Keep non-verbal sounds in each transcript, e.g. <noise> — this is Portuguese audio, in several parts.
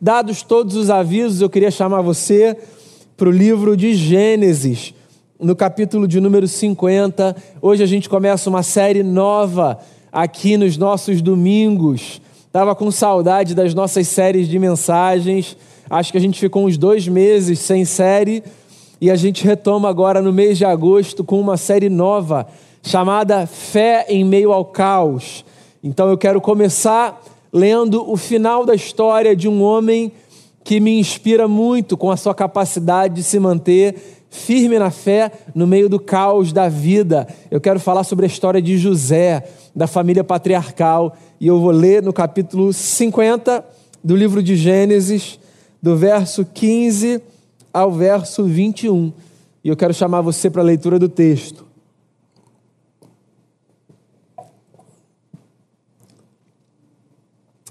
Dados todos os avisos, eu queria chamar você para o livro de Gênesis, no capítulo de número 50. Hoje a gente começa uma série nova aqui nos nossos domingos. Estava com saudade das nossas séries de mensagens. Acho que a gente ficou uns dois meses sem série e a gente retoma agora no mês de agosto com uma série nova chamada Fé em Meio ao Caos. Então eu quero começar lendo o final da história de um homem que me inspira muito com a sua capacidade de se manter firme na fé no meio do caos da vida. Eu quero falar sobre a história de José, da família patriarcal, e eu vou ler no capítulo 50 do livro de Gênesis, do verso 15 ao verso 21. E eu quero chamar você para a leitura do texto.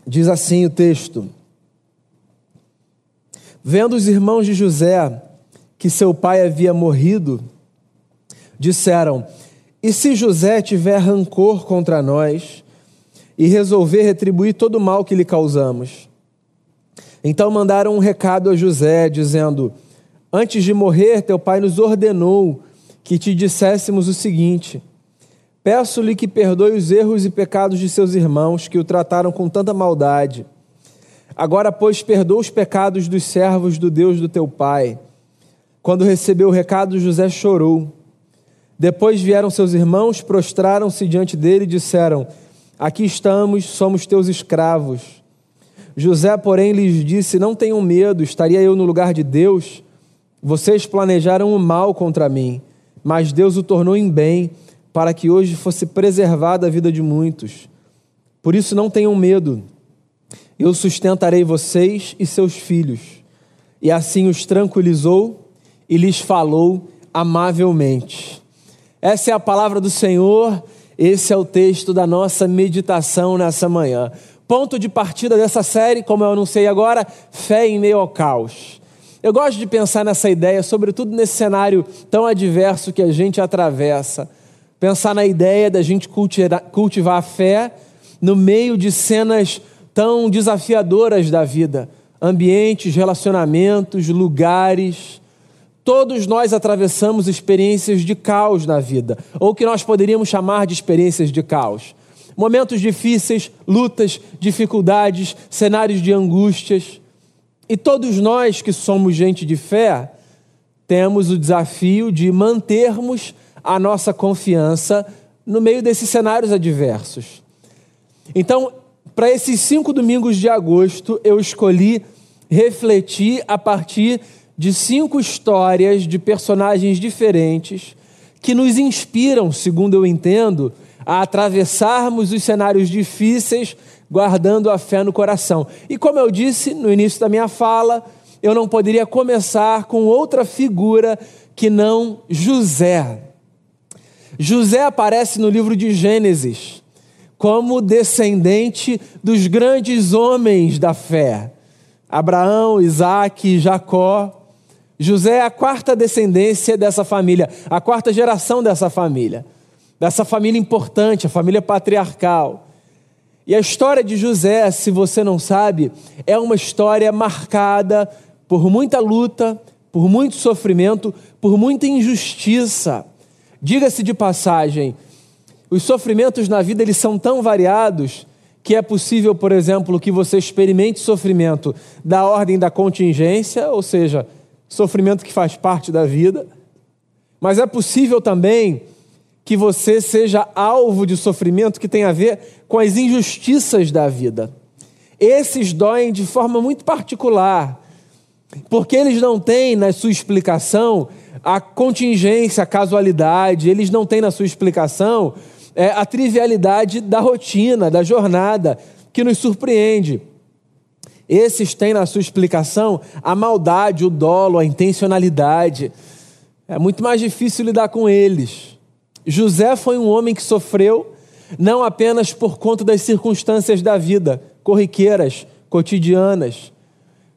Diz assim o texto: Vendo os irmãos de José que seu pai havia morrido, disseram: E se José tiver rancor contra nós e resolver retribuir todo o mal que lhe causamos? Então mandaram um recado a José, dizendo: Antes de morrer, teu pai nos ordenou que te disséssemos o seguinte: Peço-lhe que perdoe os erros e pecados de seus irmãos que o trataram com tanta maldade. Agora, pois, perdoa os pecados dos servos do Deus do teu pai. Quando recebeu o recado, José chorou. Depois vieram seus irmãos, prostraram-se diante dele e disseram: Aqui estamos, somos teus escravos. José, porém, lhes disse: Não tenham medo, estaria eu no lugar de Deus? Vocês planejaram o mal contra mim, mas Deus o tornou em bem para que hoje fosse preservada a vida de muitos. Por isso não tenham medo. Eu sustentarei vocês e seus filhos. E assim os tranquilizou e lhes falou amavelmente. Essa é a palavra do Senhor, esse é o texto da nossa meditação nessa manhã. Ponto de partida dessa série, como eu anunciei agora, fé em meio ao caos. Eu gosto de pensar nessa ideia, sobretudo nesse cenário tão adverso que a gente atravessa pensar na ideia da gente cultivar a fé no meio de cenas tão desafiadoras da vida, ambientes, relacionamentos, lugares. Todos nós atravessamos experiências de caos na vida, ou que nós poderíamos chamar de experiências de caos. Momentos difíceis, lutas, dificuldades, cenários de angústias. E todos nós que somos gente de fé, temos o desafio de mantermos a nossa confiança no meio desses cenários adversos. Então, para esses cinco domingos de agosto, eu escolhi refletir a partir de cinco histórias de personagens diferentes que nos inspiram, segundo eu entendo, a atravessarmos os cenários difíceis guardando a fé no coração. E como eu disse no início da minha fala, eu não poderia começar com outra figura que não José. José aparece no livro de Gênesis como descendente dos grandes homens da fé: Abraão, Isaac, Jacó. José é a quarta descendência dessa família, a quarta geração dessa família, dessa família importante, a família patriarcal. E a história de José, se você não sabe, é uma história marcada por muita luta, por muito sofrimento, por muita injustiça. Diga-se de passagem, os sofrimentos na vida eles são tão variados que é possível, por exemplo, que você experimente sofrimento da ordem da contingência, ou seja, sofrimento que faz parte da vida, mas é possível também que você seja alvo de sofrimento que tem a ver com as injustiças da vida. Esses doem de forma muito particular, porque eles não têm na sua explicação a contingência, a casualidade, eles não têm na sua explicação é, a trivialidade da rotina, da jornada, que nos surpreende. Esses têm na sua explicação a maldade, o dolo, a intencionalidade. É muito mais difícil lidar com eles. José foi um homem que sofreu não apenas por conta das circunstâncias da vida, corriqueiras, cotidianas.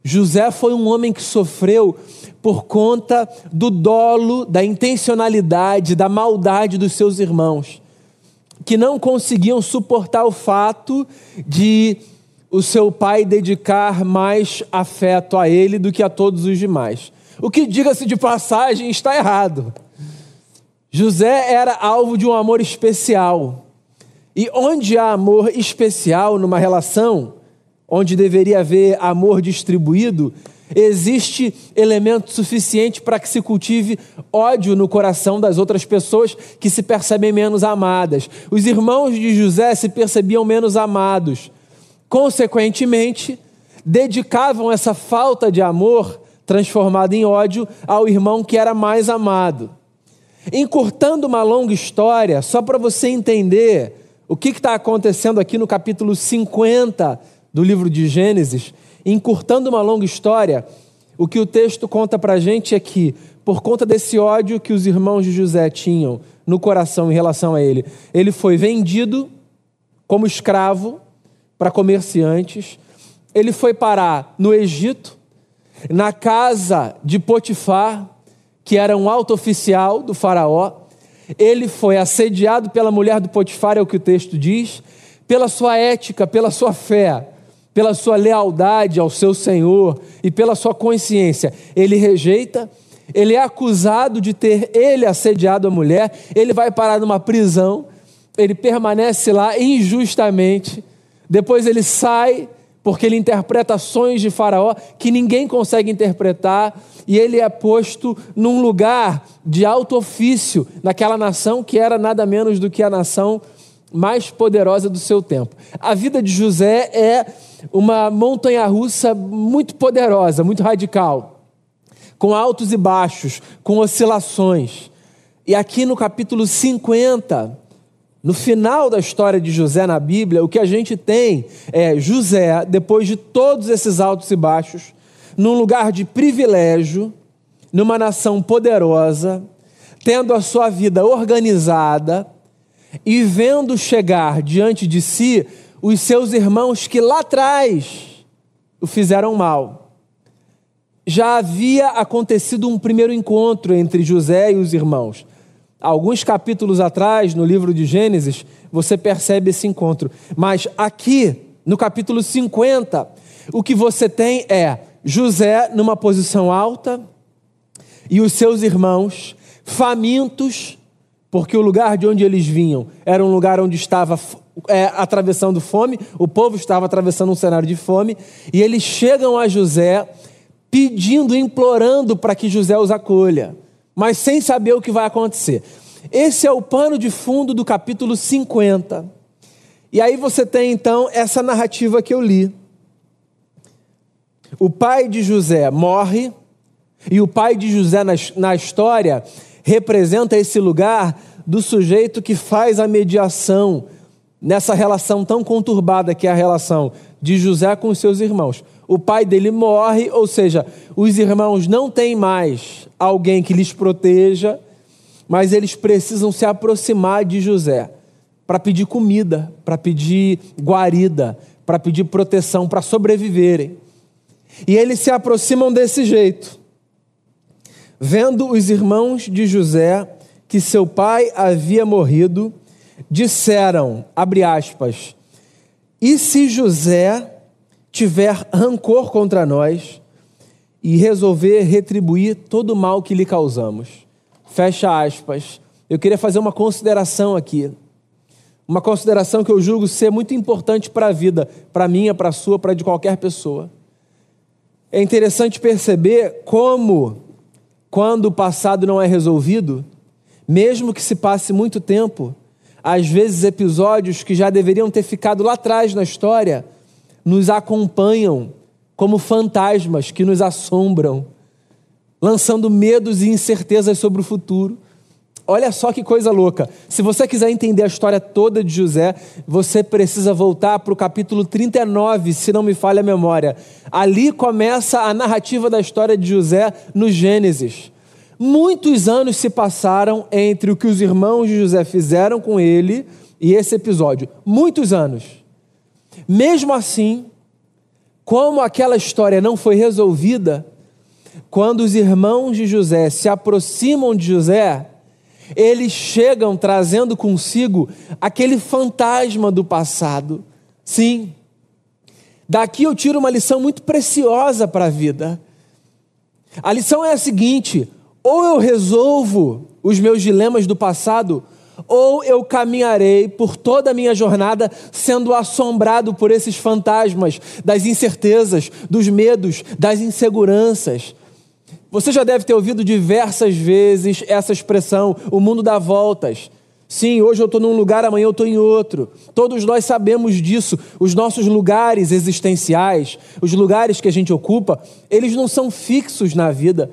José foi um homem que sofreu por conta do dolo, da intencionalidade, da maldade dos seus irmãos, que não conseguiam suportar o fato de o seu pai dedicar mais afeto a ele do que a todos os demais. O que, diga-se de passagem, está errado. José era alvo de um amor especial. E onde há amor especial numa relação, onde deveria haver amor distribuído, existe elemento suficiente para que se cultive ódio no coração das outras pessoas que se percebem menos amadas. Os irmãos de José se percebiam menos amados. Consequentemente, dedicavam essa falta de amor transformada em ódio ao irmão que era mais amado. Encurtando uma longa história, só para você entender o que está acontecendo aqui no capítulo 50 do livro de Gênesis, encurtando uma longa história, o que o texto conta para a gente é que, por conta desse ódio que os irmãos de José tinham no coração em relação a ele, ele foi vendido como escravo para comerciantes, ele foi parar no Egito, na casa de Potifar, que era um alto oficial do Faraó. Ele foi assediado pela mulher do Potifar, é o que o texto diz, pela sua ética, pela sua fé pela sua lealdade ao seu Senhor e pela sua consciência, ele rejeita, ele é acusado de ter ele assediado a mulher, ele vai parar numa prisão, ele permanece lá injustamente, depois ele sai, porque ele interpreta sonhos de Faraó que ninguém consegue interpretar, e ele é posto num lugar de alto ofício naquela nação que era nada menos do que a nação mais poderosa do seu tempo. A vida de José é uma montanha russa muito poderosa, muito radical, com altos e baixos, com oscilações. E aqui no capítulo 50, no final da história de José na Bíblia, o que a gente tem é José, depois de todos esses altos e baixos, num lugar de privilégio, numa nação poderosa, tendo a sua vida organizada e vendo chegar diante de si os seus irmãos que lá atrás o fizeram mal. Já havia acontecido um primeiro encontro entre José e os irmãos. Alguns capítulos atrás, no livro de Gênesis, você percebe esse encontro. Mas aqui, no capítulo 50, o que você tem é José numa posição alta e os seus irmãos famintos, porque o lugar de onde eles vinham era um lugar onde estava é, atravessando fome, o povo estava atravessando um cenário de fome, e eles chegam a José pedindo, implorando para que José os acolha, mas sem saber o que vai acontecer. Esse é o pano de fundo do capítulo 50. E aí você tem então essa narrativa que eu li. O pai de José morre, e o pai de José na, na história representa esse lugar do sujeito que faz a mediação nessa relação tão conturbada que é a relação de José com os seus irmãos. O pai dele morre, ou seja, os irmãos não têm mais alguém que lhes proteja, mas eles precisam se aproximar de José para pedir comida, para pedir guarida, para pedir proteção, para sobreviverem. E eles se aproximam desse jeito. Vendo os irmãos de José que seu pai havia morrido, disseram, abre aspas, e se José tiver rancor contra nós e resolver retribuir todo o mal que lhe causamos? Fecha aspas. Eu queria fazer uma consideração aqui. Uma consideração que eu julgo ser muito importante para a vida, para minha, para a sua, para de qualquer pessoa. É interessante perceber como, quando o passado não é resolvido, mesmo que se passe muito tempo, às vezes episódios que já deveriam ter ficado lá atrás na história nos acompanham como fantasmas que nos assombram, lançando medos e incertezas sobre o futuro. Olha só que coisa louca. Se você quiser entender a história toda de José, você precisa voltar para o capítulo 39, se não me falha a memória. Ali começa a narrativa da história de José no Gênesis. Muitos anos se passaram entre o que os irmãos de José fizeram com ele e esse episódio. Muitos anos. Mesmo assim, como aquela história não foi resolvida, quando os irmãos de José se aproximam de José, eles chegam trazendo consigo aquele fantasma do passado. Sim, Daqui eu tiro uma lição muito preciosa para a vida. A lição é a seguinte: ou eu resolvo os meus dilemas do passado, ou eu caminharei por toda a minha jornada sendo assombrado por esses fantasmas das incertezas, dos medos, das inseguranças. Você já deve ter ouvido diversas vezes essa expressão: o mundo dá voltas. Sim, hoje eu estou num lugar, amanhã eu estou em outro. Todos nós sabemos disso. Os nossos lugares existenciais, os lugares que a gente ocupa, eles não são fixos na vida.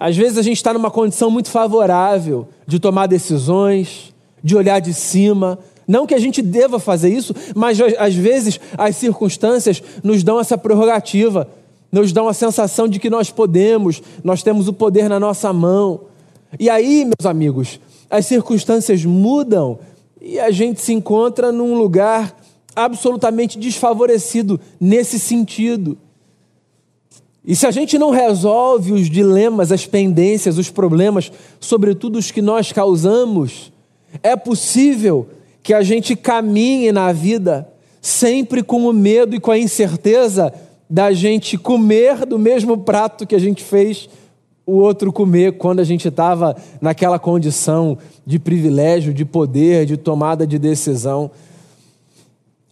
Às vezes a gente está numa condição muito favorável de tomar decisões, de olhar de cima. Não que a gente deva fazer isso, mas às vezes as circunstâncias nos dão essa prerrogativa, nos dão a sensação de que nós podemos, nós temos o poder na nossa mão. E aí, meus amigos, as circunstâncias mudam e a gente se encontra num lugar absolutamente desfavorecido nesse sentido. E se a gente não resolve os dilemas, as pendências, os problemas, sobretudo os que nós causamos, é possível que a gente caminhe na vida sempre com o medo e com a incerteza da gente comer do mesmo prato que a gente fez o outro comer quando a gente estava naquela condição de privilégio, de poder, de tomada de decisão.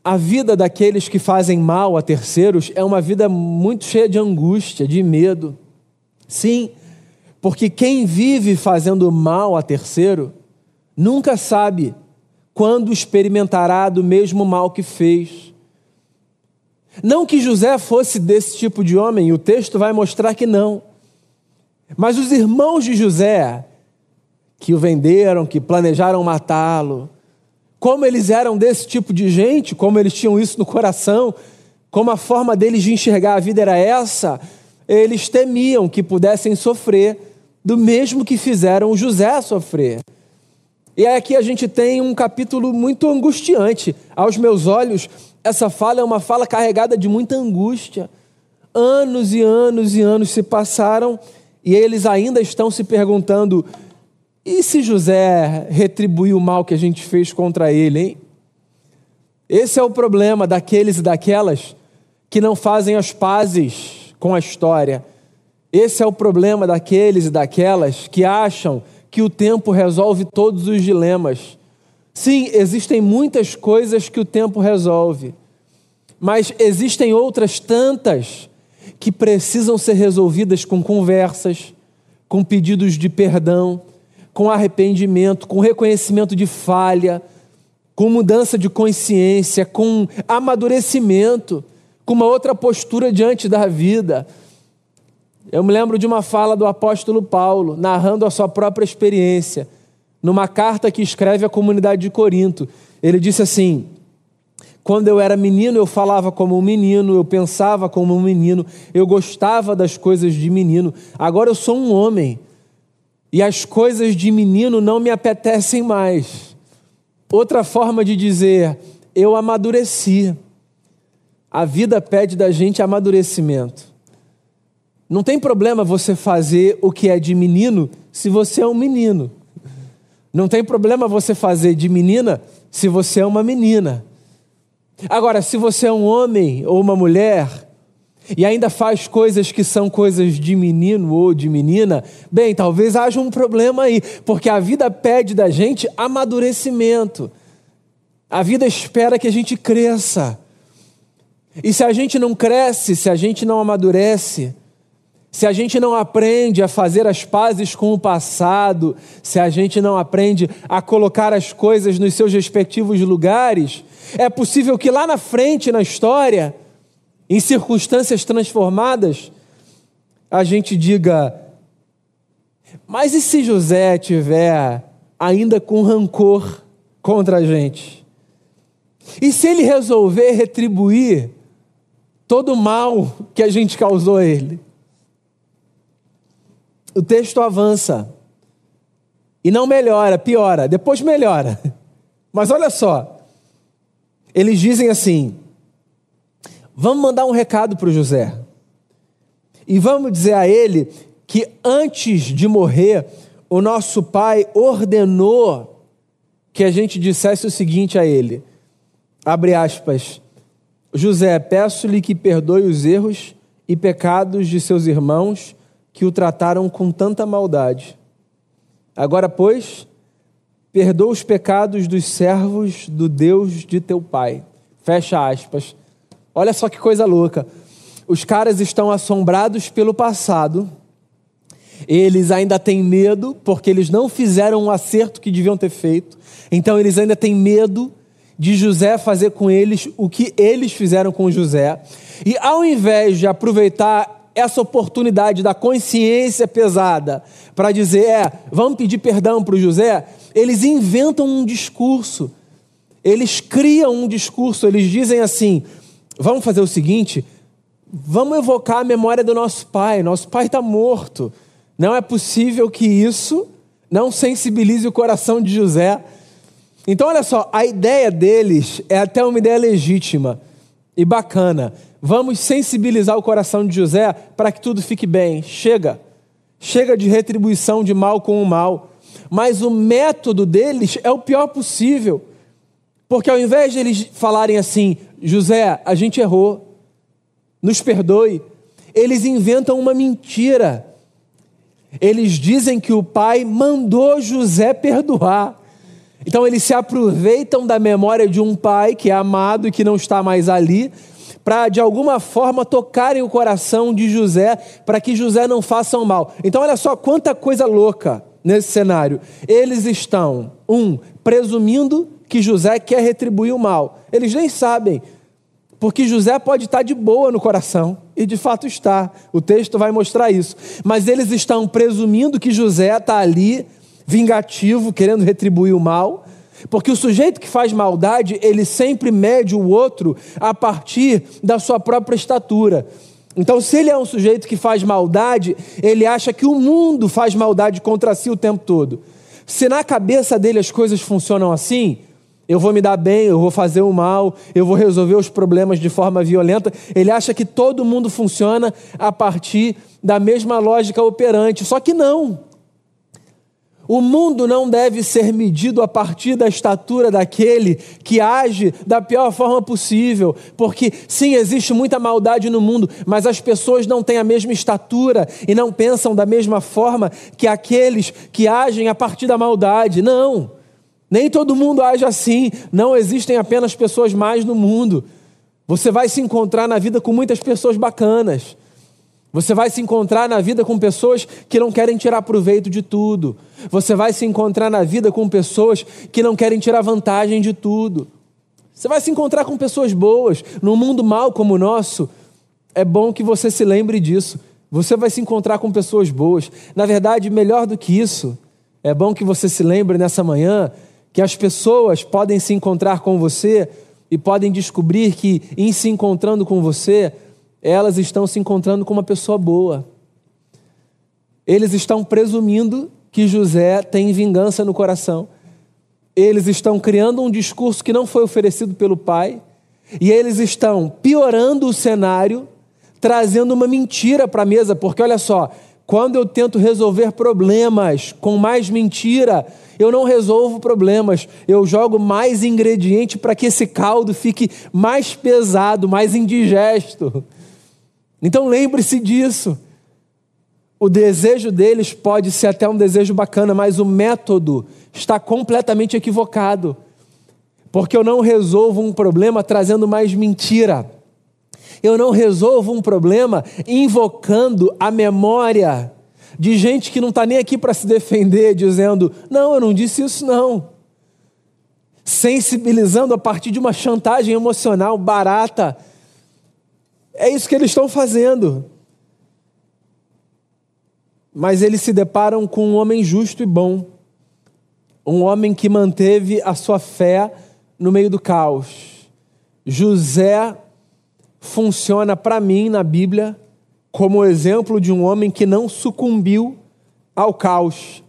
A vida daqueles que fazem mal a terceiros é uma vida muito cheia de angústia, de medo. Sim, porque quem vive fazendo mal a terceiro nunca sabe quando experimentará do mesmo mal que fez. Não que José fosse desse tipo de homem, o texto vai mostrar que não. Mas os irmãos de José, que o venderam, que planejaram matá-lo, como eles eram desse tipo de gente, como eles tinham isso no coração, como a forma deles de enxergar a vida era essa, eles temiam que pudessem sofrer do mesmo que fizeram José sofrer. E aqui a gente tem um capítulo muito angustiante. Aos meus olhos, essa fala é uma fala carregada de muita angústia. Anos e anos e anos se passaram e eles ainda estão se perguntando: e se José retribuir o mal que a gente fez contra ele, hein? Esse é o problema daqueles e daquelas que não fazem as pazes com a história. Esse é o problema daqueles e daquelas que acham que o tempo resolve todos os dilemas. Sim, existem muitas coisas que o tempo resolve, mas existem outras tantas que precisam ser resolvidas com conversas, com pedidos de perdão, com arrependimento, com reconhecimento de falha, com mudança de consciência, com amadurecimento, com uma outra postura diante da vida. Eu me lembro de uma fala do apóstolo Paulo, narrando a sua própria experiência, numa carta que escreve à comunidade de Corinto. Ele disse assim: quando eu era menino, eu falava como um menino, eu pensava como um menino, eu gostava das coisas de menino. Agora eu sou um homem e as coisas de menino não me apetecem mais. Outra forma de dizer, eu amadureci. A vida pede da gente amadurecimento. Não tem problema você fazer o que é de menino se você é um menino. Não tem problema você fazer de menina se você é uma menina. Agora, se você é um homem ou uma mulher e ainda faz coisas que são coisas de menino ou de menina, bem, talvez haja um problema aí, porque a vida pede da gente amadurecimento. A vida espera que a gente cresça. E se a gente não cresce, se a gente não amadurece, se a gente não aprende a fazer as pazes com o passado, se a gente não aprende a colocar as coisas nos seus respectivos lugares, é possível que lá na frente na história, em circunstâncias transformadas, a gente diga: mas e se José tiver ainda com rancor contra a gente? E se ele resolver retribuir todo o mal que a gente causou a ele? O texto avança e não melhora, piora, depois melhora. <laughs> Mas olha só, eles dizem assim: vamos mandar um recado para o José. E vamos dizer a ele que antes de morrer, o nosso pai ordenou que a gente dissesse o seguinte a ele: abre aspas. José, peço-lhe que perdoe os erros e pecados de seus irmãos que o trataram com tanta maldade. Agora, pois, perdoa os pecados dos servos do Deus de teu pai. Fecha aspas. Olha só que coisa louca. Os caras estão assombrados pelo passado. Eles ainda têm medo porque eles não fizeram um acerto que deviam ter feito. Então eles ainda têm medo de José fazer com eles o que eles fizeram com José. E ao invés de aproveitar essa oportunidade da consciência pesada para dizer, é, vamos pedir perdão para o José, eles inventam um discurso, eles criam um discurso, eles dizem assim: vamos fazer o seguinte, vamos evocar a memória do nosso pai, nosso pai está morto, não é possível que isso não sensibilize o coração de José. Então, olha só, a ideia deles é até uma ideia legítima e bacana. Vamos sensibilizar o coração de José para que tudo fique bem. Chega. Chega de retribuição de mal com o mal. Mas o método deles é o pior possível. Porque ao invés de eles falarem assim, José, a gente errou, nos perdoe, eles inventam uma mentira. Eles dizem que o pai mandou José perdoar. Então eles se aproveitam da memória de um pai que é amado e que não está mais ali, para de alguma forma tocarem o coração de José, para que José não faça mal. Então olha só quanta coisa louca nesse cenário. Eles estão, um, presumindo que José quer retribuir o mal. Eles nem sabem, porque José pode estar de boa no coração, e de fato está. O texto vai mostrar isso. Mas eles estão presumindo que José está ali vingativo, querendo retribuir o mal, porque o sujeito que faz maldade, ele sempre mede o outro a partir da sua própria estatura. Então, se ele é um sujeito que faz maldade, ele acha que o mundo faz maldade contra si o tempo todo. Se na cabeça dele as coisas funcionam assim, eu vou me dar bem, eu vou fazer o mal, eu vou resolver os problemas de forma violenta. Ele acha que todo mundo funciona a partir da mesma lógica operante. Só que não. O mundo não deve ser medido a partir da estatura daquele que age da pior forma possível, porque sim, existe muita maldade no mundo, mas as pessoas não têm a mesma estatura e não pensam da mesma forma que aqueles que agem a partir da maldade. Não, nem todo mundo age assim, não existem apenas pessoas mais no mundo. Você vai se encontrar na vida com muitas pessoas bacanas. Você vai se encontrar na vida com pessoas que não querem tirar proveito de tudo. Você vai se encontrar na vida com pessoas que não querem tirar vantagem de tudo. Você vai se encontrar com pessoas boas. Num mundo mau como o nosso, é bom que você se lembre disso. Você vai se encontrar com pessoas boas. Na verdade, melhor do que isso, é bom que você se lembre nessa manhã que as pessoas podem se encontrar com você e podem descobrir que, em se encontrando com você, elas estão se encontrando com uma pessoa boa. Eles estão presumindo que José tem vingança no coração. Eles estão criando um discurso que não foi oferecido pelo pai. E eles estão piorando o cenário, trazendo uma mentira para a mesa, porque olha só, quando eu tento resolver problemas com mais mentira, eu não resolvo problemas, eu jogo mais ingrediente para que esse caldo fique mais pesado, mais indigesto. Então lembre-se disso. O desejo deles pode ser até um desejo bacana, mas o método está completamente equivocado. Porque eu não resolvo um problema trazendo mais mentira. Eu não resolvo um problema invocando a memória de gente que não está nem aqui para se defender, dizendo: não, eu não disse isso, não. Sensibilizando a partir de uma chantagem emocional barata é isso que eles estão fazendo. Mas eles se deparam com um homem justo e bom, um homem que manteve a sua fé no meio do caos. José funciona para mim na Bíblia como exemplo de um homem que não sucumbiu ao caos,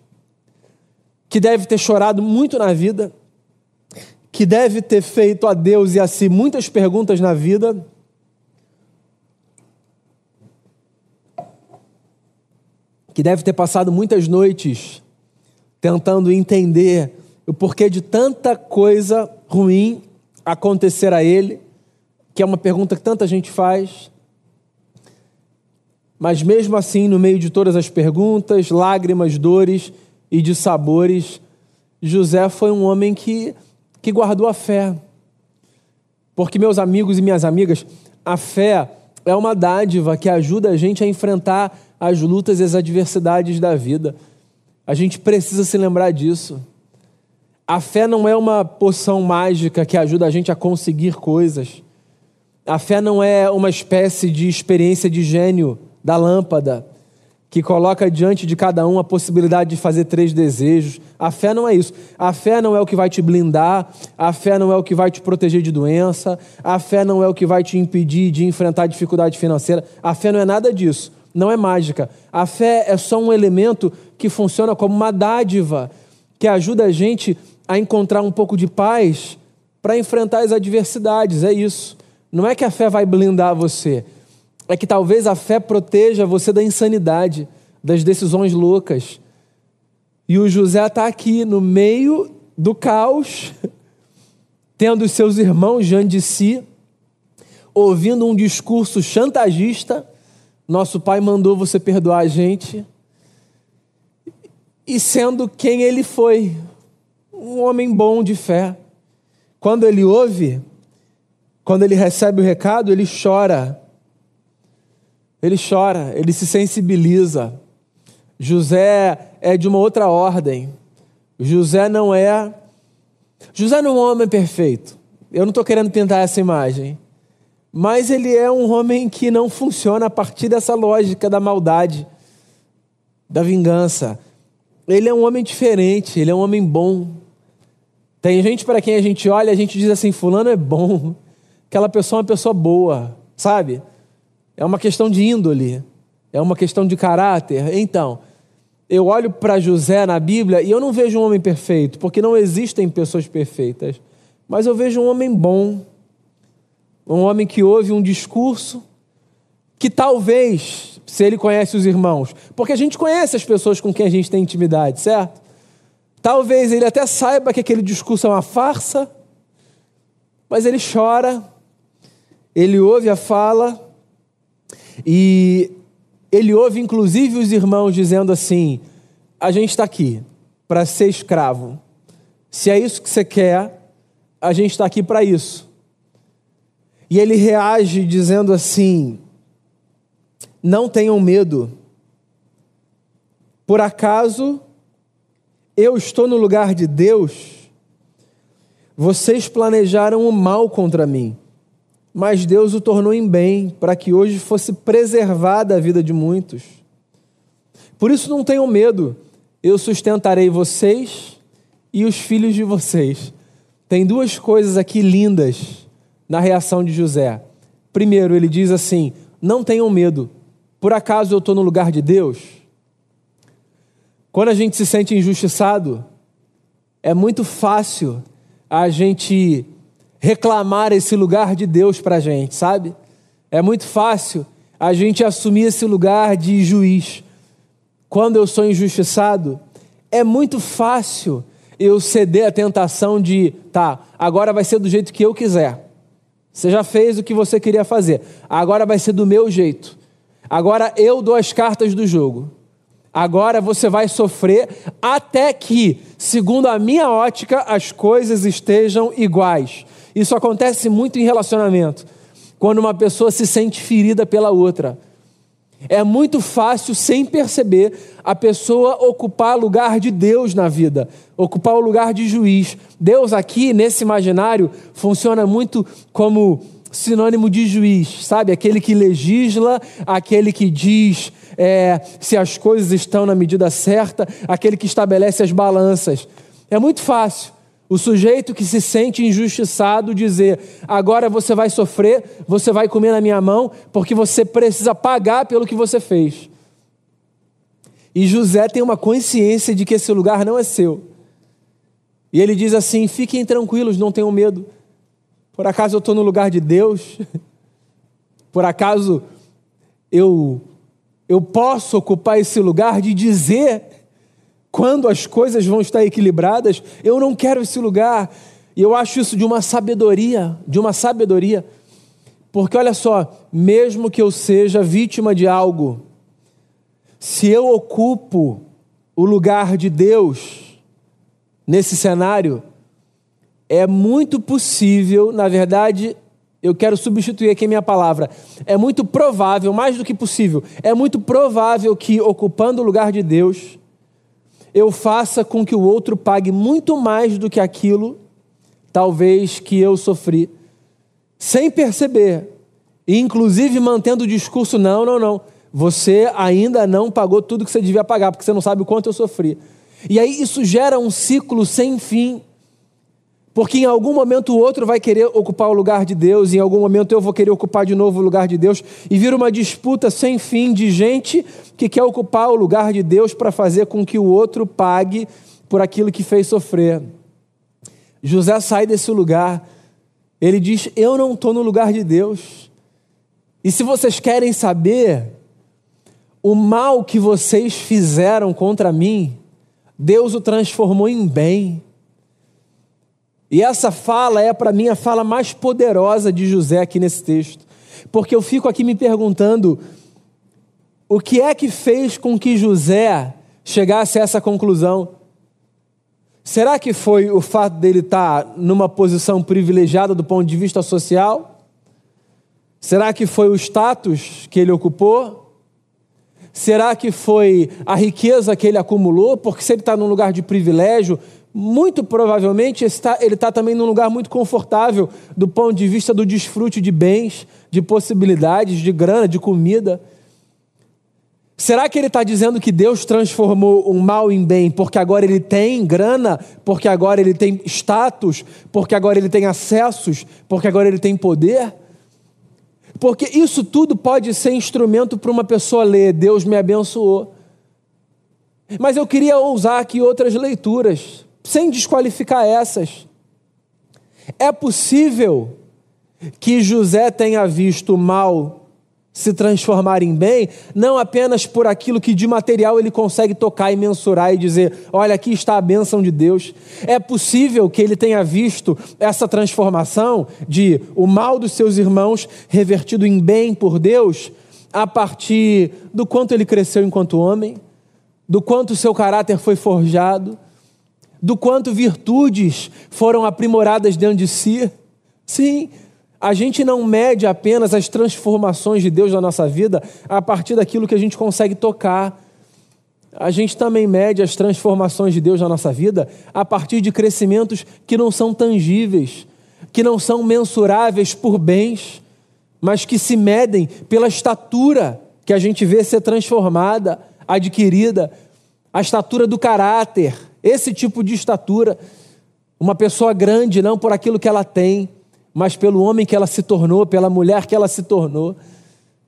que deve ter chorado muito na vida, que deve ter feito a Deus e a si muitas perguntas na vida. Que deve ter passado muitas noites tentando entender o porquê de tanta coisa ruim acontecer a ele, que é uma pergunta que tanta gente faz. Mas mesmo assim, no meio de todas as perguntas, lágrimas, dores e de sabores, José foi um homem que, que guardou a fé. Porque, meus amigos e minhas amigas, a fé é uma dádiva que ajuda a gente a enfrentar as lutas e as adversidades da vida. A gente precisa se lembrar disso. A fé não é uma poção mágica que ajuda a gente a conseguir coisas. A fé não é uma espécie de experiência de gênio da lâmpada que coloca diante de cada um a possibilidade de fazer três desejos. A fé não é isso. A fé não é o que vai te blindar, a fé não é o que vai te proteger de doença, a fé não é o que vai te impedir de enfrentar dificuldade financeira. A fé não é nada disso. Não é mágica. A fé é só um elemento que funciona como uma dádiva que ajuda a gente a encontrar um pouco de paz para enfrentar as adversidades. É isso. Não é que a fé vai blindar você é que talvez a fé proteja você da insanidade, das decisões loucas. E o José está aqui no meio do caos, <laughs> tendo os seus irmãos diante de si, ouvindo um discurso chantagista. Nosso pai mandou você perdoar a gente. E sendo quem ele foi, um homem bom de fé. Quando ele ouve, quando ele recebe o recado, ele chora ele chora, ele se sensibiliza. José é de uma outra ordem. José não é. José não é um homem perfeito. Eu não estou querendo pintar essa imagem. Mas ele é um homem que não funciona a partir dessa lógica da maldade, da vingança. Ele é um homem diferente, ele é um homem bom. Tem gente para quem a gente olha, a gente diz assim: Fulano é bom. Aquela pessoa é uma pessoa boa, sabe? É uma questão de índole, é uma questão de caráter. Então, eu olho para José na Bíblia e eu não vejo um homem perfeito, porque não existem pessoas perfeitas, mas eu vejo um homem bom, um homem que ouve um discurso que talvez, se ele conhece os irmãos, porque a gente conhece as pessoas com quem a gente tem intimidade, certo? Talvez ele até saiba que aquele discurso é uma farsa, mas ele chora, ele ouve a fala e ele ouve inclusive os irmãos dizendo assim: a gente está aqui para ser escravo. Se é isso que você quer, a gente está aqui para isso. E ele reage dizendo assim: não tenham medo. Por acaso eu estou no lugar de Deus? Vocês planejaram o mal contra mim mas Deus o tornou em bem, para que hoje fosse preservada a vida de muitos. Por isso não tenham medo, eu sustentarei vocês e os filhos de vocês. Tem duas coisas aqui lindas na reação de José. Primeiro, ele diz assim: Não tenham medo, por acaso eu estou no lugar de Deus? Quando a gente se sente injustiçado, é muito fácil a gente reclamar esse lugar de Deus para a gente, sabe? É muito fácil a gente assumir esse lugar de juiz. Quando eu sou injustiçado, é muito fácil eu ceder à tentação de, tá, agora vai ser do jeito que eu quiser. Você já fez o que você queria fazer, agora vai ser do meu jeito. Agora eu dou as cartas do jogo. Agora você vai sofrer até que, segundo a minha ótica, as coisas estejam iguais. Isso acontece muito em relacionamento, quando uma pessoa se sente ferida pela outra. É muito fácil, sem perceber, a pessoa ocupar lugar de Deus na vida, ocupar o lugar de juiz. Deus, aqui, nesse imaginário, funciona muito como sinônimo de juiz, sabe? Aquele que legisla, aquele que diz é, se as coisas estão na medida certa, aquele que estabelece as balanças. É muito fácil. O sujeito que se sente injustiçado dizer: agora você vai sofrer, você vai comer na minha mão, porque você precisa pagar pelo que você fez. E José tem uma consciência de que esse lugar não é seu. E ele diz assim: fiquem tranquilos, não tenham medo. Por acaso eu estou no lugar de Deus? <laughs> Por acaso eu, eu posso ocupar esse lugar de dizer quando as coisas vão estar equilibradas, eu não quero esse lugar. E eu acho isso de uma sabedoria, de uma sabedoria. Porque olha só, mesmo que eu seja vítima de algo, se eu ocupo o lugar de Deus nesse cenário, é muito possível, na verdade, eu quero substituir aqui a minha palavra. É muito provável, mais do que possível, é muito provável que ocupando o lugar de Deus, eu faça com que o outro pague muito mais do que aquilo, talvez, que eu sofri, sem perceber, e inclusive mantendo o discurso: não, não, não, você ainda não pagou tudo que você devia pagar, porque você não sabe o quanto eu sofri. E aí isso gera um ciclo sem fim porque em algum momento o outro vai querer ocupar o lugar de Deus, em algum momento eu vou querer ocupar de novo o lugar de Deus, e vira uma disputa sem fim de gente que quer ocupar o lugar de Deus para fazer com que o outro pague por aquilo que fez sofrer. José sai desse lugar, ele diz: Eu não estou no lugar de Deus. E se vocês querem saber o mal que vocês fizeram contra mim, Deus o transformou em bem. E essa fala é, para mim, a fala mais poderosa de José aqui nesse texto. Porque eu fico aqui me perguntando: o que é que fez com que José chegasse a essa conclusão? Será que foi o fato dele estar numa posição privilegiada do ponto de vista social? Será que foi o status que ele ocupou? Será que foi a riqueza que ele acumulou? Porque se ele está num lugar de privilégio, muito provavelmente está, ele está também num lugar muito confortável do ponto de vista do desfrute de bens, de possibilidades, de grana, de comida. Será que ele está dizendo que Deus transformou um mal em bem porque agora ele tem grana, porque agora ele tem status, porque agora ele tem acessos, porque agora ele tem poder? Porque isso tudo pode ser instrumento para uma pessoa ler: Deus me abençoou. Mas eu queria ousar aqui outras leituras sem desqualificar essas. É possível que José tenha visto o mal se transformar em bem, não apenas por aquilo que de material ele consegue tocar e mensurar e dizer: olha, aqui está a bênção de Deus. É possível que ele tenha visto essa transformação de o mal dos seus irmãos revertido em bem por Deus, a partir do quanto ele cresceu enquanto homem, do quanto seu caráter foi forjado, do quanto virtudes foram aprimoradas dentro de si. Sim, a gente não mede apenas as transformações de Deus na nossa vida a partir daquilo que a gente consegue tocar. A gente também mede as transformações de Deus na nossa vida a partir de crescimentos que não são tangíveis, que não são mensuráveis por bens, mas que se medem pela estatura que a gente vê ser transformada, adquirida, a estatura do caráter, esse tipo de estatura. Uma pessoa grande, não por aquilo que ela tem, mas pelo homem que ela se tornou, pela mulher que ela se tornou.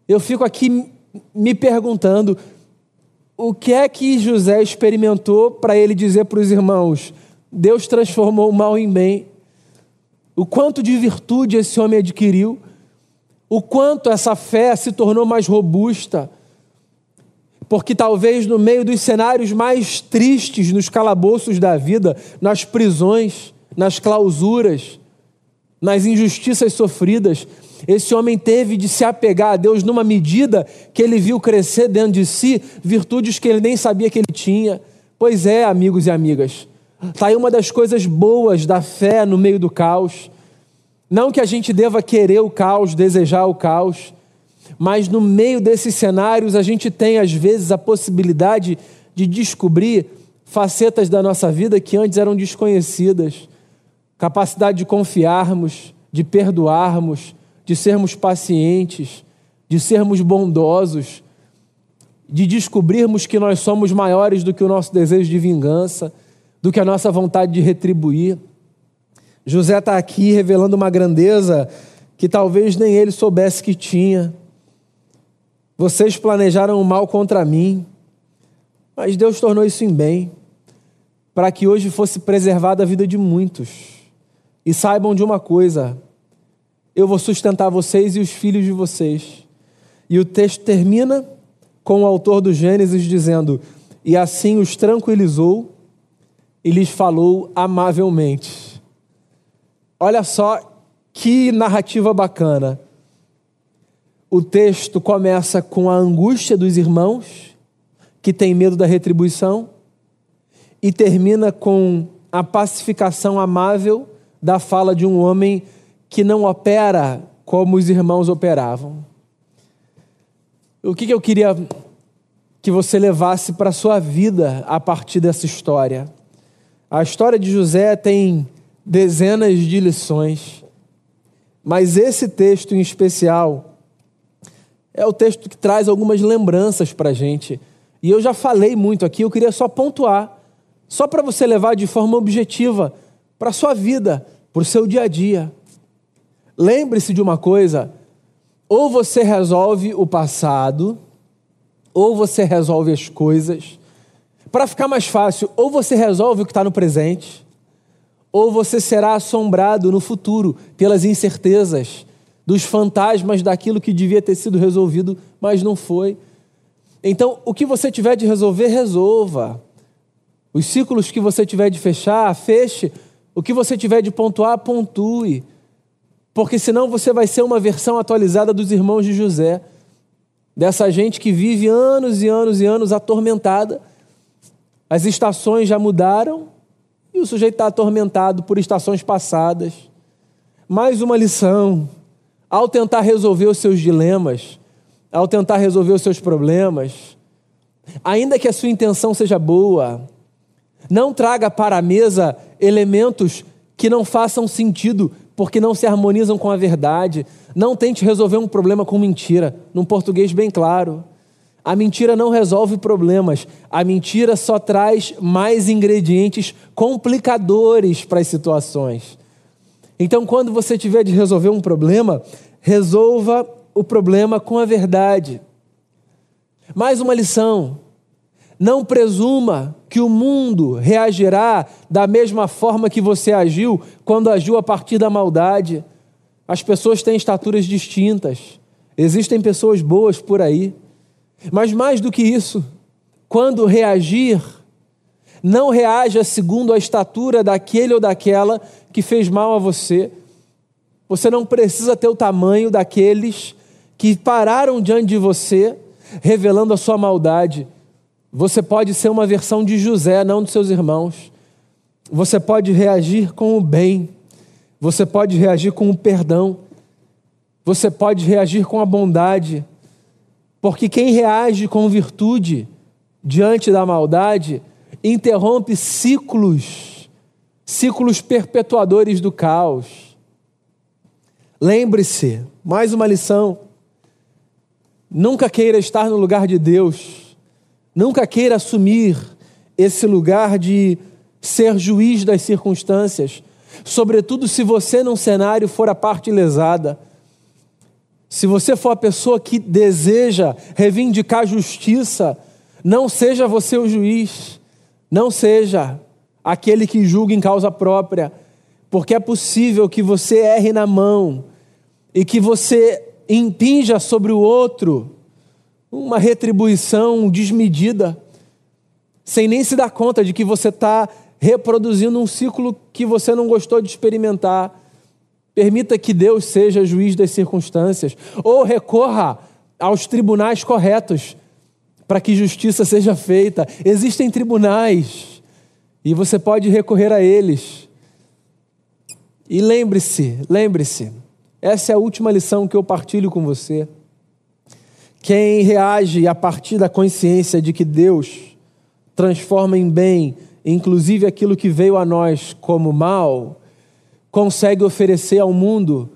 Eu fico aqui me perguntando o que é que José experimentou para ele dizer para os irmãos: Deus transformou o mal em bem. O quanto de virtude esse homem adquiriu, o quanto essa fé se tornou mais robusta, porque talvez no meio dos cenários mais tristes, nos calabouços da vida, nas prisões, nas clausuras, nas injustiças sofridas, esse homem teve de se apegar a Deus numa medida que ele viu crescer dentro de si virtudes que ele nem sabia que ele tinha. Pois é, amigos e amigas, está aí uma das coisas boas da fé no meio do caos. Não que a gente deva querer o caos, desejar o caos, mas no meio desses cenários a gente tem às vezes a possibilidade de descobrir facetas da nossa vida que antes eram desconhecidas. Capacidade de confiarmos, de perdoarmos, de sermos pacientes, de sermos bondosos, de descobrirmos que nós somos maiores do que o nosso desejo de vingança, do que a nossa vontade de retribuir. José está aqui revelando uma grandeza que talvez nem ele soubesse que tinha. Vocês planejaram o mal contra mim, mas Deus tornou isso em bem, para que hoje fosse preservada a vida de muitos. E saibam de uma coisa: eu vou sustentar vocês e os filhos de vocês. E o texto termina com o autor do Gênesis dizendo: E assim os tranquilizou e lhes falou amavelmente. Olha só que narrativa bacana. O texto começa com a angústia dos irmãos, que têm medo da retribuição, e termina com a pacificação amável da fala de um homem que não opera como os irmãos operavam. O que, eu queria que você levasse para a sua vida a partir dessa história? A história de José tem dezenas de lições, mas esse texto em especial é o texto que traz algumas lembranças para a gente. E eu já falei muito aqui, eu queria só pontuar, só para você levar de forma objetiva para a sua vida, para o seu dia a dia. Lembre-se de uma coisa: ou você resolve o passado, ou você resolve as coisas. Para ficar mais fácil, ou você resolve o que está no presente, ou você será assombrado no futuro pelas incertezas, dos fantasmas daquilo que devia ter sido resolvido, mas não foi. Então, o que você tiver de resolver, resolva. Os ciclos que você tiver de fechar, feche. O que você tiver de pontuar, pontue. Porque senão você vai ser uma versão atualizada dos irmãos de José. Dessa gente que vive anos e anos e anos atormentada. As estações já mudaram e o sujeito está atormentado por estações passadas. Mais uma lição ao tentar resolver os seus dilemas, ao tentar resolver os seus problemas, ainda que a sua intenção seja boa, não traga para a mesa elementos que não façam sentido, porque não se harmonizam com a verdade. Não tente resolver um problema com mentira, num português bem claro. A mentira não resolve problemas, a mentira só traz mais ingredientes complicadores para as situações. Então, quando você tiver de resolver um problema, resolva o problema com a verdade. Mais uma lição: não presuma que o mundo reagirá da mesma forma que você agiu quando agiu a partir da maldade. As pessoas têm estaturas distintas, existem pessoas boas por aí. Mas mais do que isso, quando reagir, não reaja segundo a estatura daquele ou daquela que fez mal a você. Você não precisa ter o tamanho daqueles que pararam diante de você, revelando a sua maldade. Você pode ser uma versão de José, não dos seus irmãos. Você pode reagir com o bem. Você pode reagir com o perdão. Você pode reagir com a bondade. Porque quem reage com virtude diante da maldade interrompe ciclos, ciclos perpetuadores do caos. Lembre-se, mais uma lição: nunca queira estar no lugar de Deus, nunca queira assumir esse lugar de ser juiz das circunstâncias, sobretudo se você num cenário for a parte lesada. Se você for a pessoa que deseja reivindicar justiça, não seja você o juiz, não seja aquele que julga em causa própria, porque é possível que você erre na mão e que você impinja sobre o outro uma retribuição desmedida, sem nem se dar conta de que você está reproduzindo um ciclo que você não gostou de experimentar. Permita que Deus seja juiz das circunstâncias, ou recorra aos tribunais corretos para que justiça seja feita. Existem tribunais e você pode recorrer a eles. E lembre-se, lembre-se, essa é a última lição que eu partilho com você. Quem reage a partir da consciência de que Deus transforma em bem, inclusive aquilo que veio a nós como mal, consegue oferecer ao mundo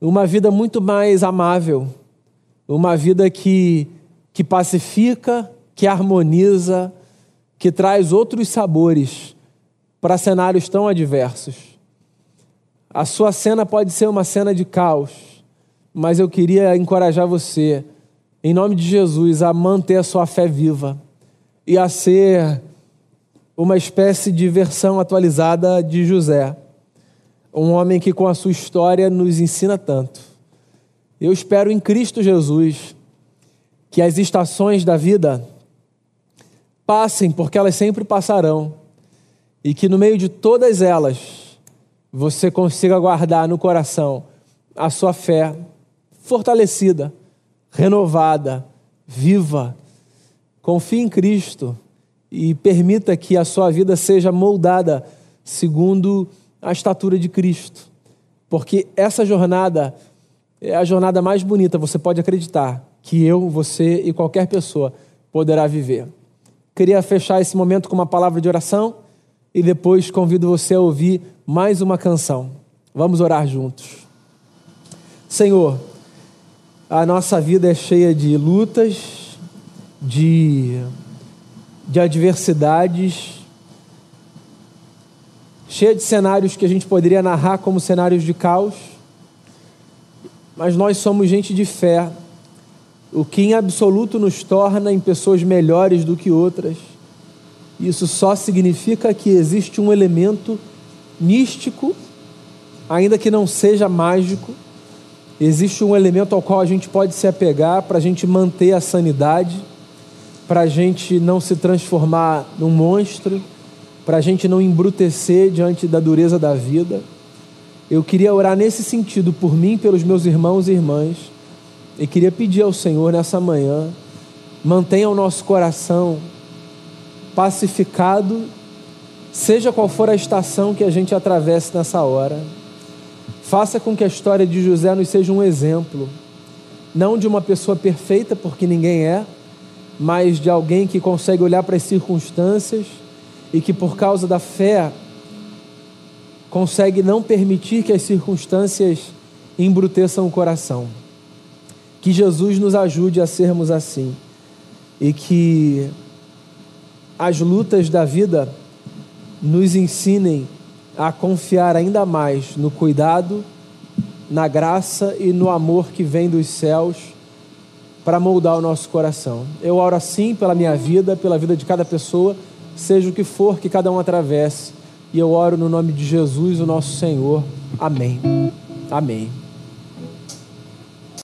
uma vida muito mais amável, uma vida que, que pacifica, que harmoniza, que traz outros sabores para cenários tão adversos. A sua cena pode ser uma cena de caos, mas eu queria encorajar você, em nome de Jesus, a manter a sua fé viva e a ser uma espécie de versão atualizada de José um homem que, com a sua história, nos ensina tanto. Eu espero em Cristo Jesus que as estações da vida passem, porque elas sempre passarão, e que no meio de todas elas você consiga guardar no coração a sua fé fortalecida, renovada, viva. Confie em Cristo e permita que a sua vida seja moldada segundo a estatura de Cristo. Porque essa jornada é a jornada mais bonita, você pode acreditar, que eu, você e qualquer pessoa poderá viver. Queria fechar esse momento com uma palavra de oração e depois convido você a ouvir mais uma canção. Vamos orar juntos. Senhor, a nossa vida é cheia de lutas, de, de adversidades, cheia de cenários que a gente poderia narrar como cenários de caos, mas nós somos gente de fé, o que em absoluto nos torna em pessoas melhores do que outras. Isso só significa que existe um elemento místico, ainda que não seja mágico, existe um elemento ao qual a gente pode se apegar para a gente manter a sanidade, para a gente não se transformar num monstro, para a gente não embrutecer diante da dureza da vida. Eu queria orar nesse sentido por mim, pelos meus irmãos e irmãs, e queria pedir ao Senhor nessa manhã, mantenha o nosso coração pacificado, seja qual for a estação que a gente atravesse nessa hora. Faça com que a história de José nos seja um exemplo, não de uma pessoa perfeita, porque ninguém é, mas de alguém que consegue olhar para as circunstâncias e que, por causa da fé, consegue não permitir que as circunstâncias embruteçam o coração. Que Jesus nos ajude a sermos assim e que as lutas da vida nos ensinem a confiar ainda mais no cuidado, na graça e no amor que vem dos céus para moldar o nosso coração. Eu oro assim pela minha vida, pela vida de cada pessoa, seja o que for que cada um atravesse. E eu oro no nome de Jesus, o nosso Senhor. Amém. Amém.